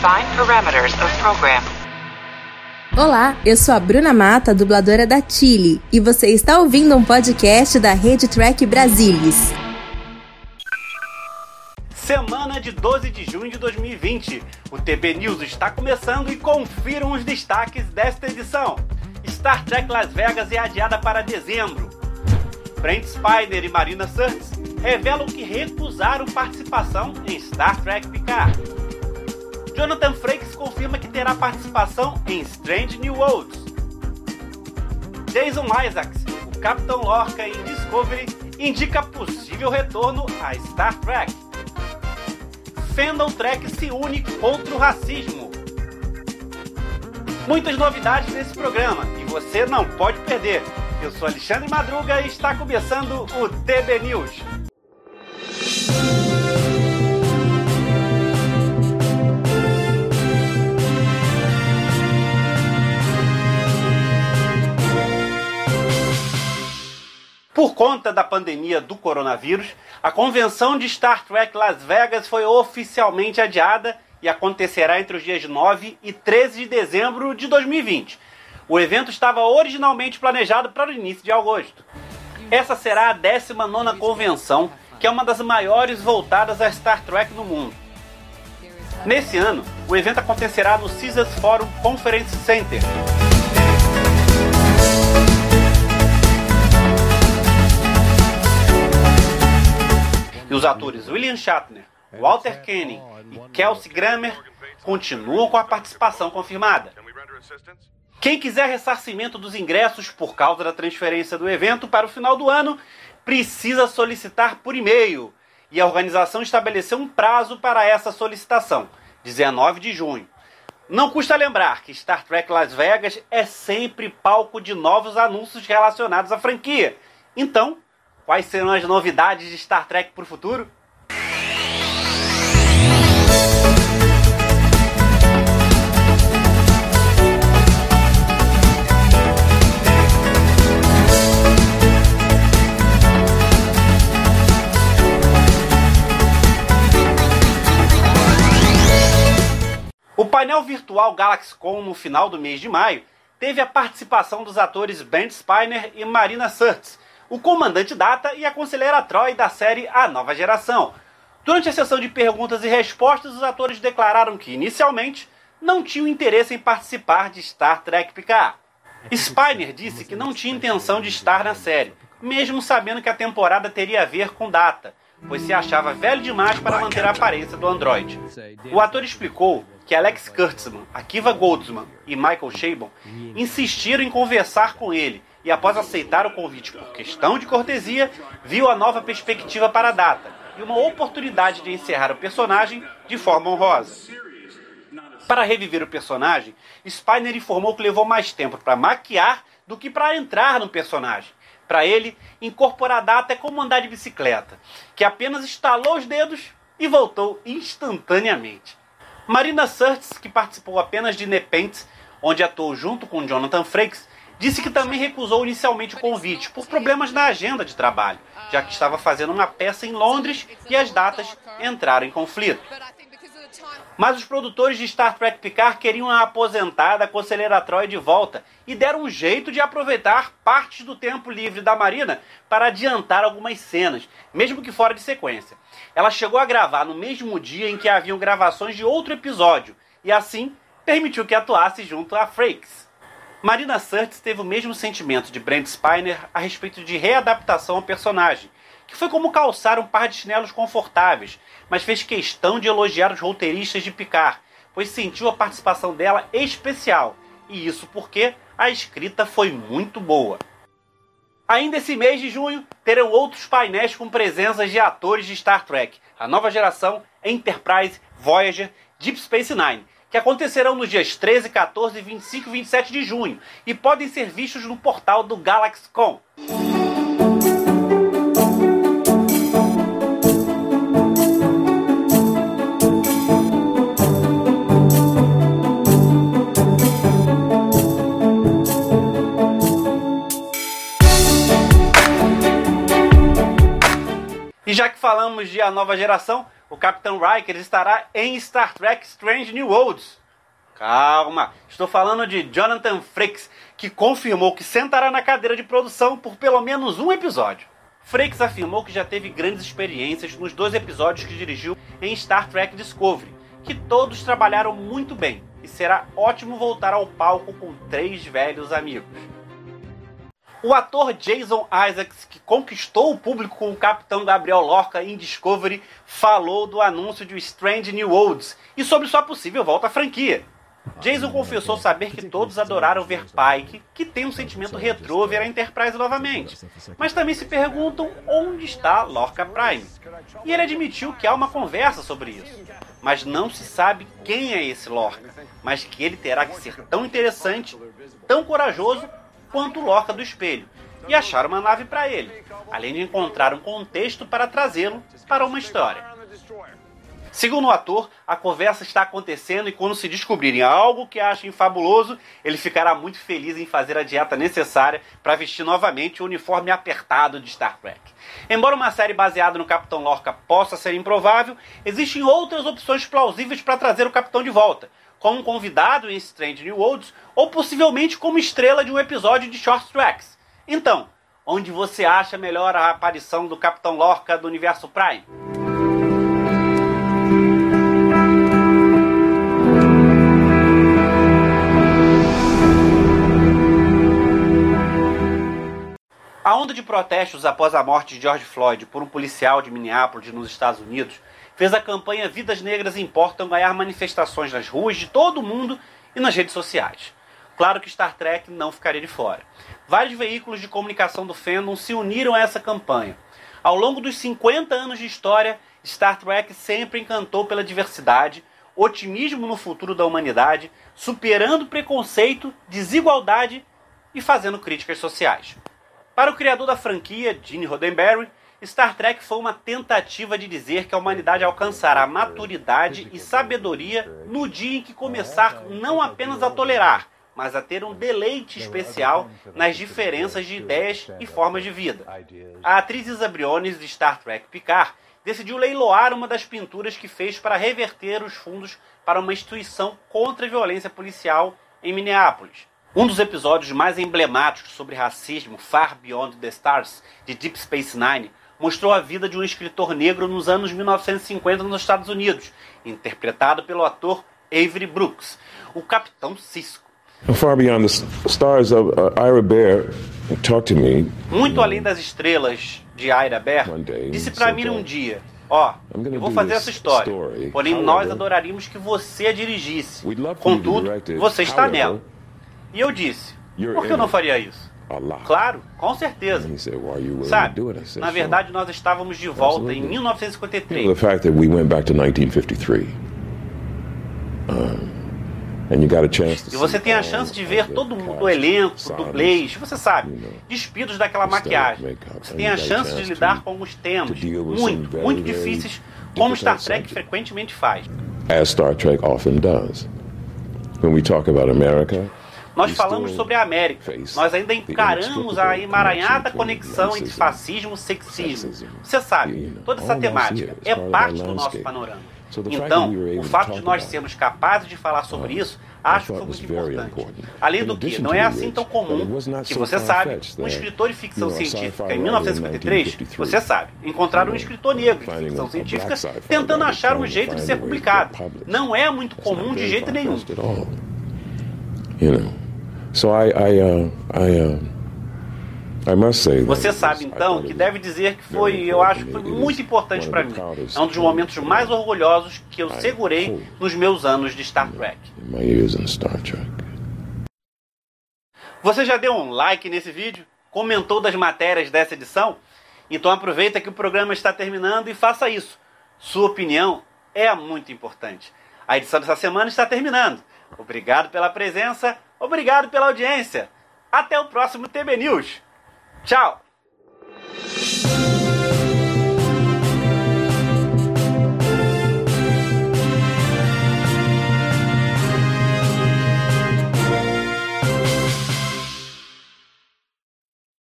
Define parameters of program. Olá, eu sou a Bruna Mata, dubladora da Chile, e você está ouvindo um podcast da Rede Track Brasilis. Semana de 12 de junho de 2020. O TB News está começando e confiram os destaques desta edição. Star Trek Las Vegas é adiada para dezembro. Brent Spiner e Marina Sirtis revelam que recusaram participação em Star Trek Picard. Jonathan Frakes confirma que terá participação em Strange New Worlds. Jason Isaacs, o Capitão Lorca em Discovery, indica possível retorno a Star Trek. Fandom Trek se une contra o racismo. Muitas novidades nesse programa e você não pode perder. Eu sou Alexandre Madruga e está começando o TB News. Por conta da pandemia do coronavírus, a convenção de Star Trek Las Vegas foi oficialmente adiada e acontecerá entre os dias 9 e 13 de dezembro de 2020. O evento estava originalmente planejado para o início de agosto. Essa será a 19 convenção, que é uma das maiores voltadas a Star Trek no mundo. Nesse ano, o evento acontecerá no Caesars Forum Conference Center. E os atores William Shatner, Walter Kenny e Kelsey Grammer continuam com a participação confirmada. Quem quiser ressarcimento dos ingressos por causa da transferência do evento para o final do ano, precisa solicitar por e-mail. E a organização estabeleceu um prazo para essa solicitação, 19 de junho. Não custa lembrar que Star Trek Las Vegas é sempre palco de novos anúncios relacionados à franquia. Então, Quais serão as novidades de Star Trek para o futuro? O painel virtual GalaxyCon no final do mês de maio teve a participação dos atores Ben Spiner e Marina Sirtis, o comandante Data e a conselheira Troy da série A Nova Geração. Durante a sessão de perguntas e respostas, os atores declararam que, inicialmente, não tinham interesse em participar de Star Trek Picard. Spiner disse que não tinha intenção de estar na série, mesmo sabendo que a temporada teria a ver com Data, pois se achava velho demais para manter a aparência do androide. O ator explicou que Alex Kurtzman, Akiva Goldsman e Michael Chabon insistiram em conversar com ele e, após aceitar o convite por questão de cortesia, viu a nova perspectiva para a data e uma oportunidade de encerrar o personagem de forma honrosa. Para reviver o personagem, Spiner informou que levou mais tempo para maquiar do que para entrar no personagem. Para ele, incorporar a data é como andar de bicicleta, que apenas estalou os dedos e voltou instantaneamente. Marina Sirtis, que participou apenas de Nepenthes, onde atuou junto com Jonathan Frakes, disse que também recusou inicialmente o convite por problemas na agenda de trabalho, já que estava fazendo uma peça em Londres e as datas entraram em conflito. Mas os produtores de Star Trek Picard queriam a aposentada conselheira Troy de volta e deram um jeito de aproveitar partes do tempo livre da Marina para adiantar algumas cenas, mesmo que fora de sequência. Ela chegou a gravar no mesmo dia em que haviam gravações de outro episódio e assim permitiu que atuasse junto a Frakes. Marina Sirtis teve o mesmo sentimento de Brent Spiner a respeito de readaptação ao personagem, que foi como calçar um par de chinelos confortáveis, mas fez questão de elogiar os roteiristas de Picard, pois sentiu a participação dela especial, e isso porque a escrita foi muito boa. Ainda esse mês de junho, terão outros painéis com presenças de atores de Star Trek, a nova geração, Enterprise, Voyager, Deep Space Nine, que acontecerão nos dias 13, 14, 25 e 27 de junho e podem ser vistos no portal do GalaxyCon. falamos de A Nova Geração, o Capitão Riker estará em Star Trek Strange New Worlds. Calma, estou falando de Jonathan Frakes, que confirmou que sentará na cadeira de produção por pelo menos um episódio. Frakes afirmou que já teve grandes experiências nos dois episódios que dirigiu em Star Trek Discovery, que todos trabalharam muito bem e será ótimo voltar ao palco com três velhos amigos. O ator Jason Isaacs, que conquistou o público com o Capitão Gabriel Lorca em Discovery, falou do anúncio de Strange New Worlds e sobre sua possível volta à franquia. Jason confessou saber que todos adoraram ver Pike, que tem um sentimento retrô ver a Enterprise novamente, mas também se perguntam onde está Lorca Prime. E ele admitiu que há uma conversa sobre isso, mas não se sabe quem é esse Lorca, mas que ele terá que ser tão interessante, tão corajoso quanto Lorca do espelho, e achar uma nave para ele, além de encontrar um contexto para trazê-lo para uma história. Segundo o ator, a conversa está acontecendo e quando se descobrirem algo que achem fabuloso, ele ficará muito feliz em fazer a dieta necessária para vestir novamente o uniforme apertado de Star Trek. Embora uma série baseada no Capitão Lorca possa ser improvável, existem outras opções plausíveis para trazer o Capitão de volta, como convidado em Strange New Worlds ou possivelmente como estrela de um episódio de Short Tracks. Então, onde você acha melhor a aparição do Capitão Lorca do universo Prime? A onda de protestos após a morte de George Floyd por um policial de Minneapolis, nos Estados Unidos, fez a campanha Vidas Negras Importam ganhar manifestações nas ruas de todo o mundo e nas redes sociais. Claro que Star Trek não ficaria de fora. Vários veículos de comunicação do fandom se uniram a essa campanha. Ao longo dos 50 anos de história, Star Trek sempre encantou pela diversidade, otimismo no futuro da humanidade, superando preconceito, desigualdade e fazendo críticas sociais. Para o criador da franquia, Gene Roddenberry, Star Trek foi uma tentativa de dizer que a humanidade alcançará maturidade e sabedoria no dia em que começar não apenas a tolerar, mas a ter um deleite especial nas diferenças de ideias e formas de vida. A atriz Isa Briones de Star Trek Picard decidiu leiloar uma das pinturas que fez para reverter os fundos para uma instituição contra a violência policial em Minneapolis. Um dos episódios mais emblemáticos sobre racismo, Far Beyond the Stars, de Deep Space Nine, mostrou a vida de um escritor negro nos anos 1950 nos Estados Unidos, interpretado pelo ator Avery Brooks, o Capitão Cisco. Far beyond the stars of Ira Bear talked to me. Muito além das estrelas de Ira Bear, disse para mim um dia: Ó, oh, eu vou fazer essa história. Porém, nós adoraríamos que você a dirigisse. Contudo, você está nela. E eu disse: por que eu não faria isso? Claro, com certeza. Sabe, na verdade nós estávamos de volta em 1953. The fact that we went back to 1953. E você tem a chance de ver todo mundo, o elenco, dublês, você sabe, despidos daquela maquiagem. Você tem a chance de lidar com alguns temas muito, muito difíceis, como Star Trek frequentemente faz. As Star Trek often does. When we talk about America, nós falamos sobre a América. Nós ainda encaramos a emaranhada conexão entre fascismo e sexismo. Você sabe, toda essa temática é parte do nosso panorama. Então, o fato de nós sermos capazes de falar sobre isso, acho que foi muito importante. Além do que, não é assim tão comum que você sabe, um escritor de ficção científica em 1953, você sabe, encontrar um escritor negro de ficção científica tentando achar um jeito de ser publicado. Não é muito comum de jeito nenhum. So I, I, uh, I, uh, I must say Você sabe então que deve dizer que foi, eu acho que foi muito importante para mim. É um dos momentos mais orgulhosos que eu segurei nos meus anos de Star Trek. Você já deu um like nesse vídeo? Comentou das matérias dessa edição? Então aproveita que o programa está terminando e faça isso. Sua opinião é muito importante. A edição dessa semana está terminando. Obrigado pela presença, obrigado pela audiência. Até o próximo TB News. Tchau!